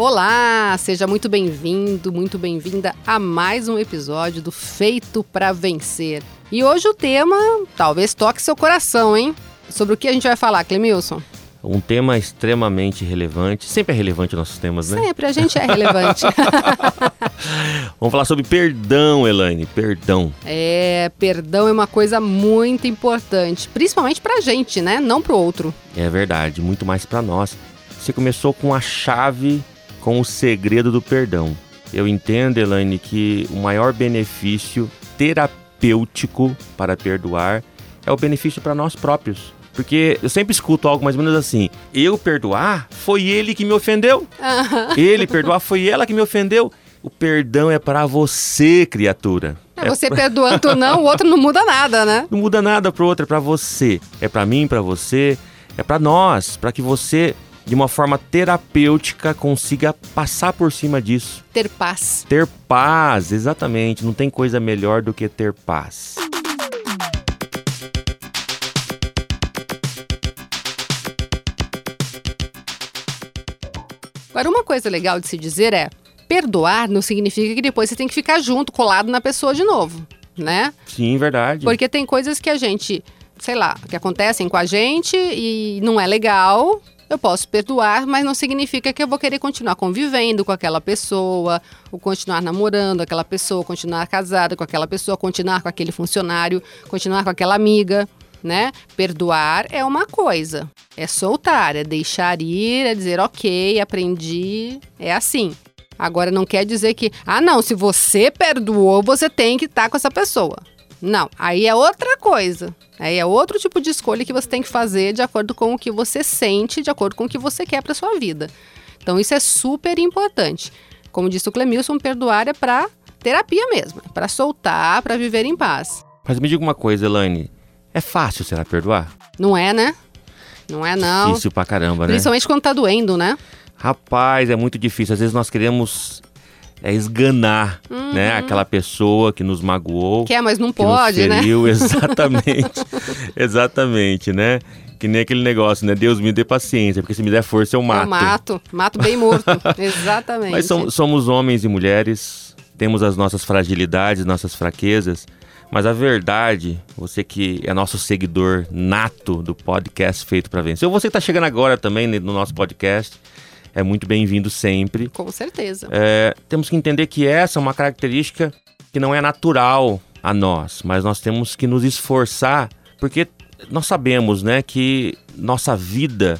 Olá, seja muito bem-vindo, muito bem-vinda a mais um episódio do Feito para Vencer. E hoje o tema talvez toque seu coração, hein? Sobre o que a gente vai falar, Clemilson? Um tema extremamente relevante. Sempre é relevante nossos temas, né? Sempre, a gente é relevante. Vamos falar sobre perdão, Elaine. Perdão. É, perdão é uma coisa muito importante, principalmente pra gente, né? Não pro outro. É verdade, muito mais para nós. Você começou com a chave, com o segredo do perdão. Eu entendo, Elaine, que o maior benefício terapêutico para perdoar é o benefício para nós próprios. Porque eu sempre escuto algo mais ou menos assim: eu perdoar foi ele que me ofendeu. Ele perdoar foi ela que me ofendeu. O perdão é para você, criatura. É você pra... perdoando ou não, o outro não muda nada, né? Não muda nada pro outro, é para você. É para mim, para você, é para nós, para que você de uma forma terapêutica consiga passar por cima disso. Ter paz. Ter paz, exatamente. Não tem coisa melhor do que ter paz. Agora, uma coisa legal de se dizer é: perdoar não significa que depois você tem que ficar junto, colado na pessoa de novo, né? Sim, verdade. Porque tem coisas que a gente, sei lá, que acontecem com a gente e não é legal. Eu posso perdoar, mas não significa que eu vou querer continuar convivendo com aquela pessoa, ou continuar namorando aquela pessoa, continuar casada com aquela pessoa, continuar com aquele funcionário, continuar com aquela amiga né? Perdoar é uma coisa, é soltar, é deixar ir, é dizer ok, aprendi, é assim. Agora não quer dizer que, ah, não, se você perdoou, você tem que estar tá com essa pessoa. Não, aí é outra coisa. Aí é outro tipo de escolha que você tem que fazer de acordo com o que você sente, de acordo com o que você quer para sua vida. Então isso é super importante. Como disse o Clemilson, perdoar é para terapia mesmo, é para soltar, para viver em paz. Mas me diga uma coisa, Elaine. É fácil, será, perdoar? Não é, né? Não é, não. Difícil pra caramba, né? Principalmente quando tá doendo, né? Rapaz, é muito difícil. Às vezes nós queremos é esganar, uhum. né? Aquela pessoa que nos magoou. Quer, mas não pode, né? Exatamente. exatamente, né? Que nem aquele negócio, né? Deus me dê paciência, porque se me der força eu mato. Eu mato, mato bem morto. exatamente. Mas somos homens e mulheres, temos as nossas fragilidades, nossas fraquezas. Mas a verdade, você que é nosso seguidor nato do podcast Feito para Vencer, ou você que está chegando agora também no nosso podcast, é muito bem-vindo sempre. Com certeza. É, temos que entender que essa é uma característica que não é natural a nós, mas nós temos que nos esforçar, porque nós sabemos, né, que nossa vida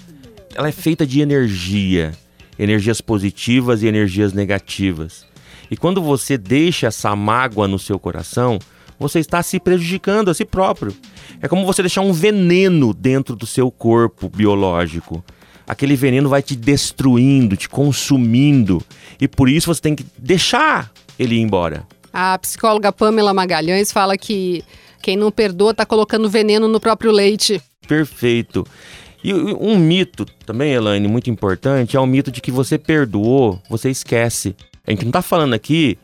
ela é feita de energia, energias positivas e energias negativas. E quando você deixa essa mágoa no seu coração, você está se prejudicando a si próprio. É como você deixar um veneno dentro do seu corpo biológico. Aquele veneno vai te destruindo, te consumindo. E por isso você tem que deixar ele ir embora. A psicóloga Pamela Magalhães fala que quem não perdoa está colocando veneno no próprio leite. Perfeito. E um mito também, Elaine, muito importante, é o mito de que você perdoou, você esquece. A gente não está falando aqui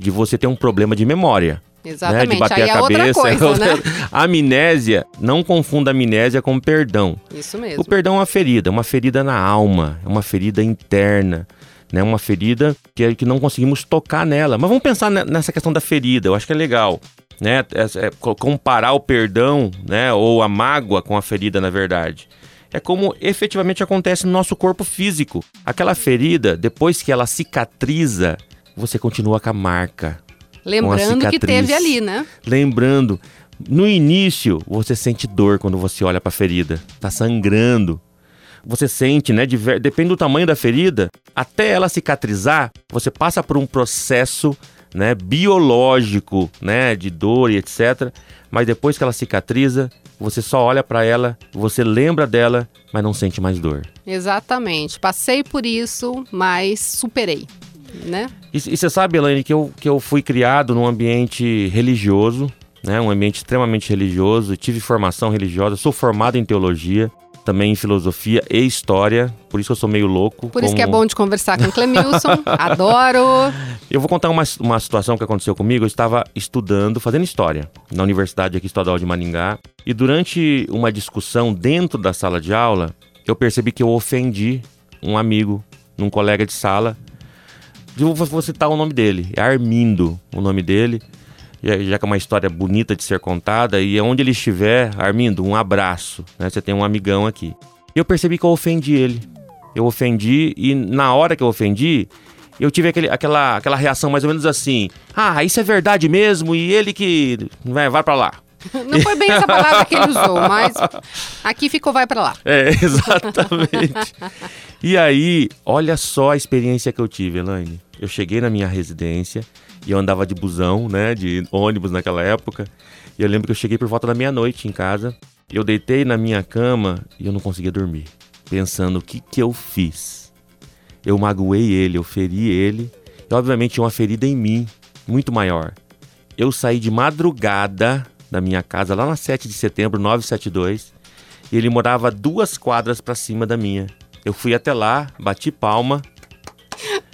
de você ter um problema de memória. Exatamente. Né? De bater Aí a é cabeça. Coisa, né? amnésia, não confunda amnésia com perdão. Isso mesmo. O perdão é uma ferida, uma ferida na alma, é uma ferida interna. Né, uma ferida que, que não conseguimos tocar nela. Mas vamos pensar nessa questão da ferida, eu acho que é legal. Né? É, é, comparar o perdão né, ou a mágoa com a ferida, na verdade. É como efetivamente acontece no nosso corpo físico. Aquela ferida, depois que ela cicatriza, você continua com a marca, Lembrando que teve ali, né? Lembrando. No início, você sente dor quando você olha para a ferida. Tá sangrando. Você sente, né? Depende do tamanho da ferida, até ela cicatrizar, você passa por um processo né, biológico, né, de dor e etc. Mas depois que ela cicatriza, você só olha para ela, você lembra dela, mas não sente mais dor. Exatamente. Passei por isso, mas superei né? E, você sabe, Elaine, que eu, que eu fui criado num ambiente religioso, né? Um ambiente extremamente religioso, tive formação religiosa, sou formado em teologia, também em filosofia e história, por isso eu sou meio louco. Por como... isso que é bom de conversar com o Clemilson, adoro. Eu vou contar uma, uma situação que aconteceu comigo, eu estava estudando, fazendo história, na Universidade aqui Estadual de Maningá, e durante uma discussão dentro da sala de aula, eu percebi que eu ofendi um amigo, um colega de sala, Eu vou, vou citar o nome dele. É Armindo, o nome dele. Já, que é uma história bonita de ser contada. E onde ele estiver, Armindo, um abraço. Né? Você tem um amigão aqui. Eu percebi que eu ofendi ele. Eu ofendi e na hora que eu ofendi, eu tive aquele, aquela, aquela reação mais ou menos assim: Ah, isso é verdade mesmo e ele que vai, vai para lá. Não foi bem essa palavra que ele usou, mas aqui ficou vai para lá. É, exatamente. E aí, olha só a experiência que eu tive, Elaine. Eu cheguei na minha residência e eu andava de busão, né, de ônibus naquela época. E eu lembro que eu cheguei por volta da meia-noite em casa. Eu deitei na minha cama e eu não conseguia dormir, pensando o que que eu fiz. Eu magoei ele, eu feri ele. E obviamente tinha uma ferida em mim muito maior. Eu saí de madrugada da minha casa, lá na 7 de setembro, 972, e ele morava duas quadras para cima da minha. Eu fui até lá, bati palma.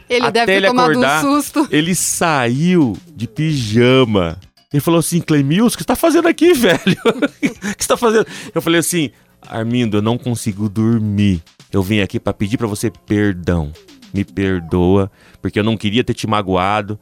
Ele até deve ter ele tomado acordar, um susto. Ele saiu de pijama. Ele falou assim, Clemils, o que você tá fazendo aqui, velho? O que você tá fazendo? Eu falei assim, Armindo, eu não consigo dormir. Eu vim aqui para pedir para você perdão. Me perdoa, porque eu não queria ter te magoado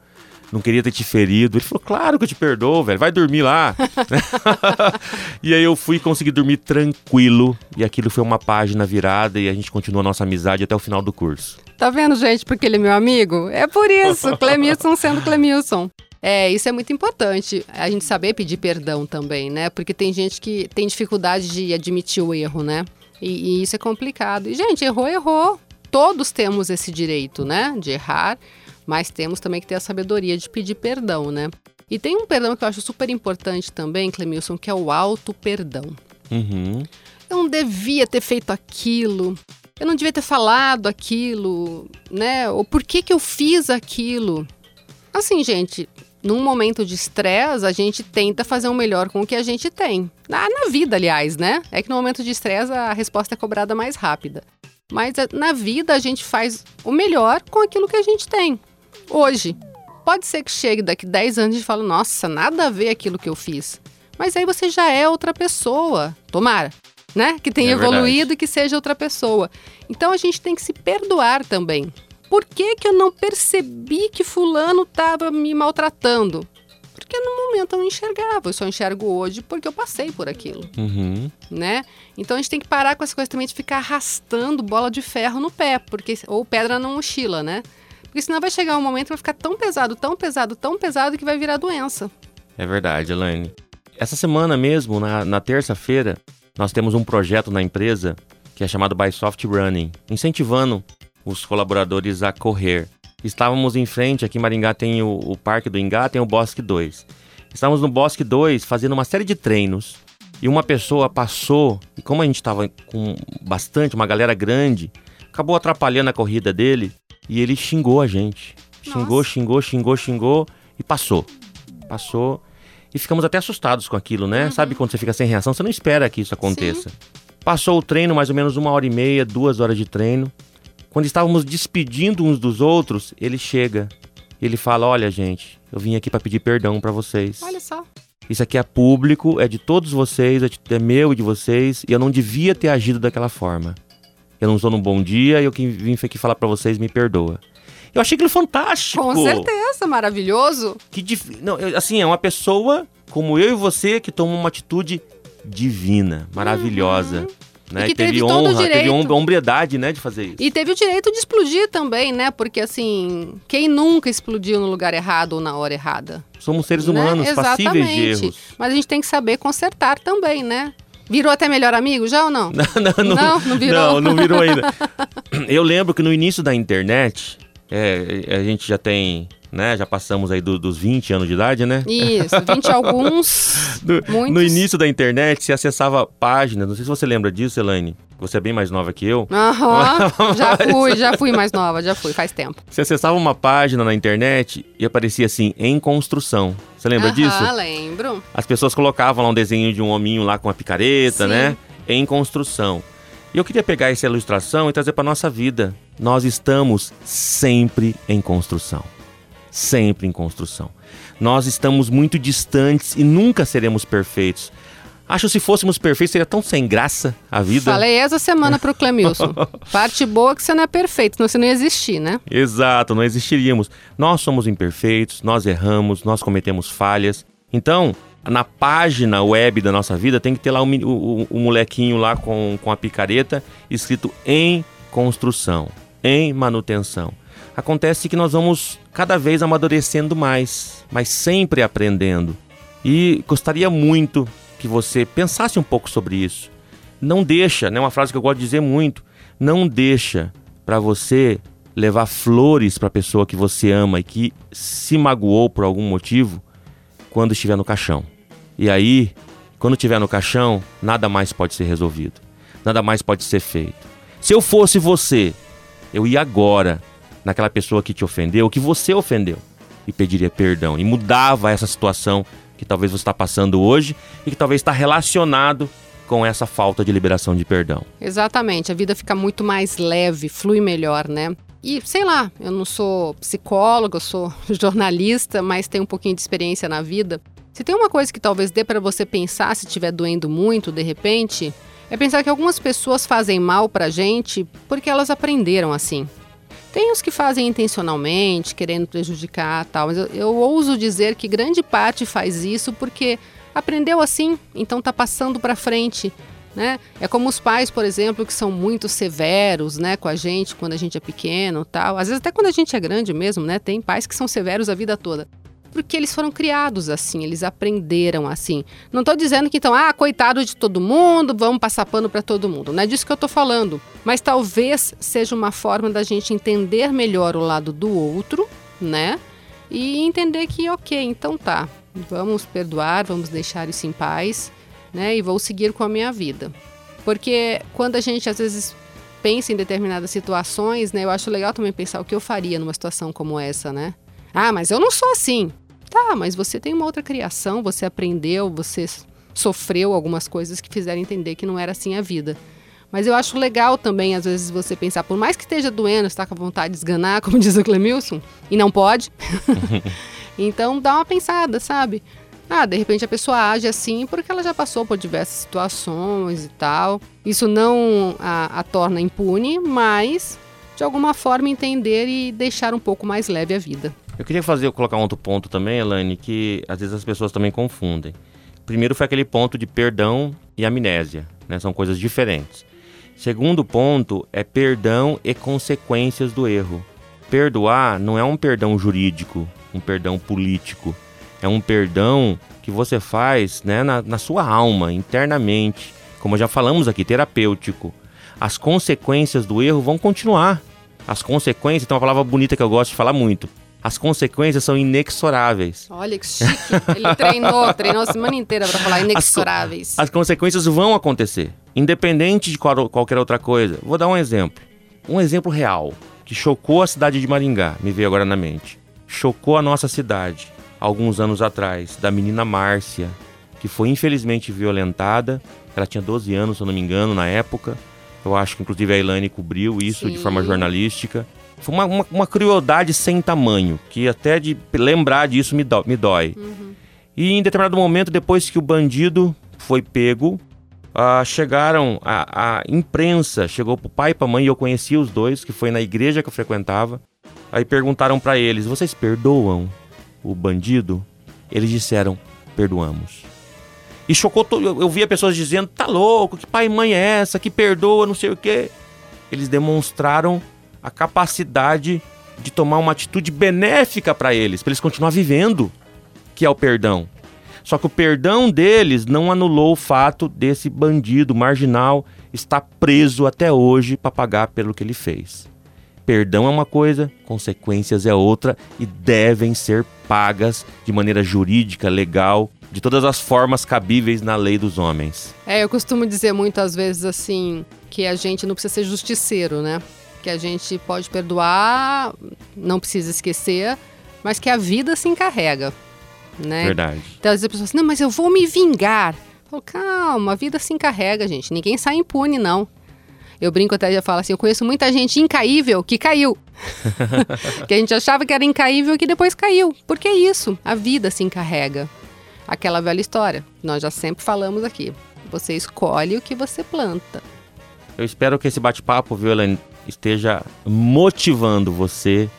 não queria ter te ferido. Ele falou, claro que eu te perdoo, velho, vai dormir lá. e aí eu fui conseguir dormir tranquilo. E aquilo foi uma página virada e a gente continua a nossa amizade até o final do curso. Tá vendo, gente, porque ele é meu amigo? É por isso, Clemilson sendo Clemilson. É, isso é muito importante, a gente saber pedir perdão também, né? Porque tem gente que tem dificuldade de admitir o erro, né? E, e isso é complicado. E, gente, errou, errou. Todos temos esse direito, né? De errar mas temos também que ter a sabedoria de pedir perdão, né? E tem um perdão que eu acho super importante também, Clemilson, que é o auto-perdão. Uhum. Eu não devia ter feito aquilo, eu não devia ter falado aquilo, né? Ou por que, que eu fiz aquilo? Assim, gente, num momento de estresse, a gente tenta fazer o melhor com o que a gente tem. Na, na vida, aliás, né? É que no momento de estresse a resposta é cobrada mais rápida. Mas eh, na vida a gente faz o melhor com aquilo que a gente tem hoje. Pode ser que chegue daqui 10 anos e fale, nossa, nada a ver aquilo que eu fiz. Mas aí você já é outra pessoa. Tomara, né? Que tenha É evoluído e que seja outra pessoa. Então a gente tem que se perdoar também. Por que, que eu não percebi que fulano estava me maltratando? Porque no momento eu não enxergava, eu só enxergo hoje porque eu passei por aquilo, Uhum. né? Então a gente tem que parar com essa coisa também de ficar arrastando bola de ferro no pé, porque ou pedra na mochila, né? Porque senão vai chegar um momento que vai ficar tão pesado, tão pesado, tão pesado que vai virar doença. É verdade, Elaine. Essa semana mesmo, na, na terça-feira, nós temos um projeto na empresa que é chamado By Soft Running, incentivando os colaboradores a correr. Estávamos em frente, aqui em Maringá tem o, o Parque do Ingá, tem o Bosque 2. Estávamos no Bosque 2 fazendo uma série de treinos e uma pessoa passou, e como a gente estava com bastante, uma galera grande, acabou atrapalhando a corrida dele e ele xingou a gente. Xingou, Nossa. xingou, xingou, xingou e passou. Passou e ficamos até assustados com aquilo, né? Sabe quando você fica sem reação, você não espera que isso aconteça. Passou o treino, mais ou menos uma hora e meia, duas horas de treino. Quando estávamos despedindo uns dos outros, ele chega. Ele fala: Olha, gente, eu vim aqui para pedir perdão para vocês. Olha só. Isso aqui é público, é de todos vocês, é é meu e de vocês, e eu não devia ter agido daquela forma. Eu não estou num bom dia e eu que vim aqui falar para vocês, me perdoa. Eu achei aquilo fantástico. Com certeza, maravilhoso. Que dif... não, eu- assim, é uma pessoa como eu e você que toma uma atitude divina, maravilhosa. Né? E que teve teve todo o honra, teve direito. hom- hombridade, né, de fazer isso. E teve o direito de explodir também, né? Porque assim, quem nunca explodiu no lugar errado ou na hora errada? Somos seres né? humanos, passíveis de erros. Mas a gente tem que saber consertar também, né? Virou até melhor amigo já ou não? não, Não, não virou? Não, não virou ainda. Eu lembro que no início da internet, é, a gente já tem, né, já passamos aí do- dos 20 anos de idade, né? Isso, 20 e alguns. No, Muitos. no início da internet, você acessava páginas, não sei se você lembra disso, Elaine, você é bem mais nova que eu. Aham, já fui, já fui mais nova, já fui, faz tempo. Você acessava uma página na internet e aparecia assim, em construção. Você lembra disso? Aham, lembro. As pessoas colocavam lá um desenho de um hominho lá com a picareta, Sim. né? Em construção. E eu queria pegar essa ilustração e trazer para nossa vida. Nós estamos sempre em construção. Sempre em construção. Nós estamos muito distantes e nunca seremos perfeitos. Acho que se fôssemos perfeitos seria tão sem graça a vida. Falei essa semana pro Clemilson. Parte boa que você não é perfeito, senão você não ia existir, né? Exato, não existiríamos. Nós somos imperfeitos, nós erramos, nós cometemos falhas. Então, na página web da nossa vida tem que ter lá o, o, o molequinho lá com, com a picareta escrito em construção, em manutenção. Acontece que nós vamos cada vez amadurecendo mais, mas sempre aprendendo. E gostaria muito que você pensasse um pouco sobre isso. Não deixa, né, uma frase que eu gosto de dizer muito, não deixa para você levar flores para a pessoa que você ama e que se magoou por algum motivo quando estiver no caixão. E aí, quando estiver no caixão, nada mais pode ser resolvido. Nada mais pode ser feito. Se eu fosse você, eu ia agora naquela pessoa que te ofendeu, que você ofendeu, e pediria perdão. E mudava essa situação que talvez você está passando hoje e que talvez está relacionado com essa falta de liberação de perdão. Exatamente, a vida fica muito mais leve, flui melhor, né? E sei lá, eu não sou psicóloga, eu sou jornalista, mas tenho um pouquinho de experiência na vida. Se tem uma coisa que talvez dê para você pensar se estiver doendo muito de repente, é pensar que algumas pessoas fazem mal pra gente porque elas aprenderam assim. Tem os que fazem intencionalmente, querendo prejudicar tal, mas eu, eu ouso dizer que grande parte faz isso porque aprendeu assim, então tá passando para frente. Né? É como os pais, por exemplo, que são muito severos, né, com a gente quando a gente é pequeno, tal. Às vezes até quando a gente é grande mesmo, né? Tem pais que são severos a vida toda porque eles foram criados assim, eles aprenderam assim. Não estou dizendo que então, ah, coitado de todo mundo, vamos passar pano para todo mundo. Não é disso que eu estou falando. Mas talvez seja uma forma da gente entender melhor o lado do outro, né? E entender que, ok, então tá, vamos perdoar, vamos deixar isso em paz, né? E vou seguir com a minha vida. Porque quando a gente às vezes pensa em determinadas situações, né? Eu acho legal também pensar o que eu faria numa situação como essa, né? Ah, mas eu não sou assim. Tá, mas você tem uma outra criação, você aprendeu, você sofreu algumas coisas que fizeram entender que não era assim a vida. Mas eu acho legal também, às vezes, você pensar, por mais que esteja doendo, está com vontade de esganar, como diz o Clemilson, e não pode. então dá uma pensada, sabe? Ah, de repente a pessoa age assim porque ela já passou por diversas situações e tal. Isso não a, a torna impune, mas de alguma forma entender e deixar um pouco mais leve a vida. Eu queria fazer, colocar um outro ponto também, Elaine, que às vezes as pessoas também confundem. Primeiro foi aquele ponto de perdão e amnésia, né? São coisas diferentes. Segundo ponto é perdão e consequências do erro. Perdoar não é um perdão jurídico, um perdão político. É um perdão que você faz né, na, na sua alma, internamente. Como já falamos aqui, terapêutico. As consequências do erro vão continuar. As consequências, então é uma palavra bonita que eu gosto de falar muito as consequências são inexoráveis. Olha que chique. Ele treinou, treinou a semana inteira para falar inexoráveis. As, as, consequências vão acontecer, independente de qual, qualquer outra coisa. Vou dar um exemplo. Um exemplo real que chocou a cidade de Maringá, me veio agora na mente. Chocou a nossa cidade alguns anos atrás, da menina Márcia, que foi infelizmente violentada. Ela tinha 12 anos, se eu não me engano, na época. Eu acho que inclusive a Elaine cobriu isso Sim. de forma jornalística. Foi uma, uma, uma, crueldade sem tamanho, que até de lembrar disso me, do, me dói. Uhum. E em determinado momento, depois que o bandido foi pego, uh, chegaram a, a imprensa, chegou pro pai e pra mãe, e eu conheci os dois, que foi na igreja que eu frequentava. Aí perguntaram para eles: vocês perdoam o bandido? Eles disseram: perdoamos. E chocou todo. Eu, eu via pessoas dizendo: tá louco, que pai e mãe é essa, que perdoa, não sei o quê. Eles demonstraram a capacidade de tomar uma atitude benéfica para eles, para eles continuar vivendo, que é o perdão. Só que o perdão deles não anulou o fato desse bandido marginal estar preso até hoje para pagar pelo que ele fez. Perdão é uma coisa, consequências é outra e devem ser pagas de maneira jurídica, legal, de todas as formas cabíveis na lei dos homens. É, eu costumo dizer muitas vezes assim que a gente não precisa ser justiceiro, né? Que a gente pode perdoar, não precisa esquecer, mas que a vida se encarrega. Né? Verdade. Então as pessoas assim, não, mas eu vou me vingar. Eu falo, calma, a vida se encarrega, gente. Ninguém sai impune, não. Eu brinco até já falo assim, eu conheço muita gente incaível que caiu. que a gente achava que era incaível e que depois caiu. Porque é isso, a vida se encarrega. aquela velha história. Nós já sempre falamos aqui. Você escolhe o que você planta. Eu espero que esse bate-papo, viu, Elaine, esteja motivando você,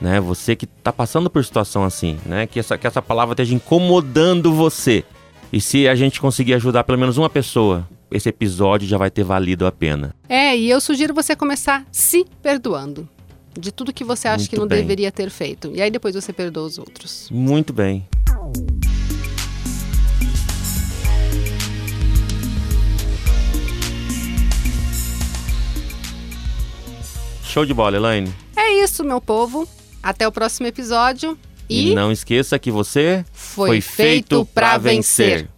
né? Você que está passando por situação assim, né? Que essa, que essa palavra esteja incomodando você. E se a gente conseguir ajudar pelo menos uma pessoa, esse episódio já vai ter valido a pena. É, e eu sugiro você começar se perdoando de tudo que você acha Muito que não bem. deveria ter feito. E aí depois você perdoa os outros. Muito bem. Show de bola, Elaine. É isso, meu povo. Até o próximo episódio. E, E, não esqueça que você foi, feito pra vencer.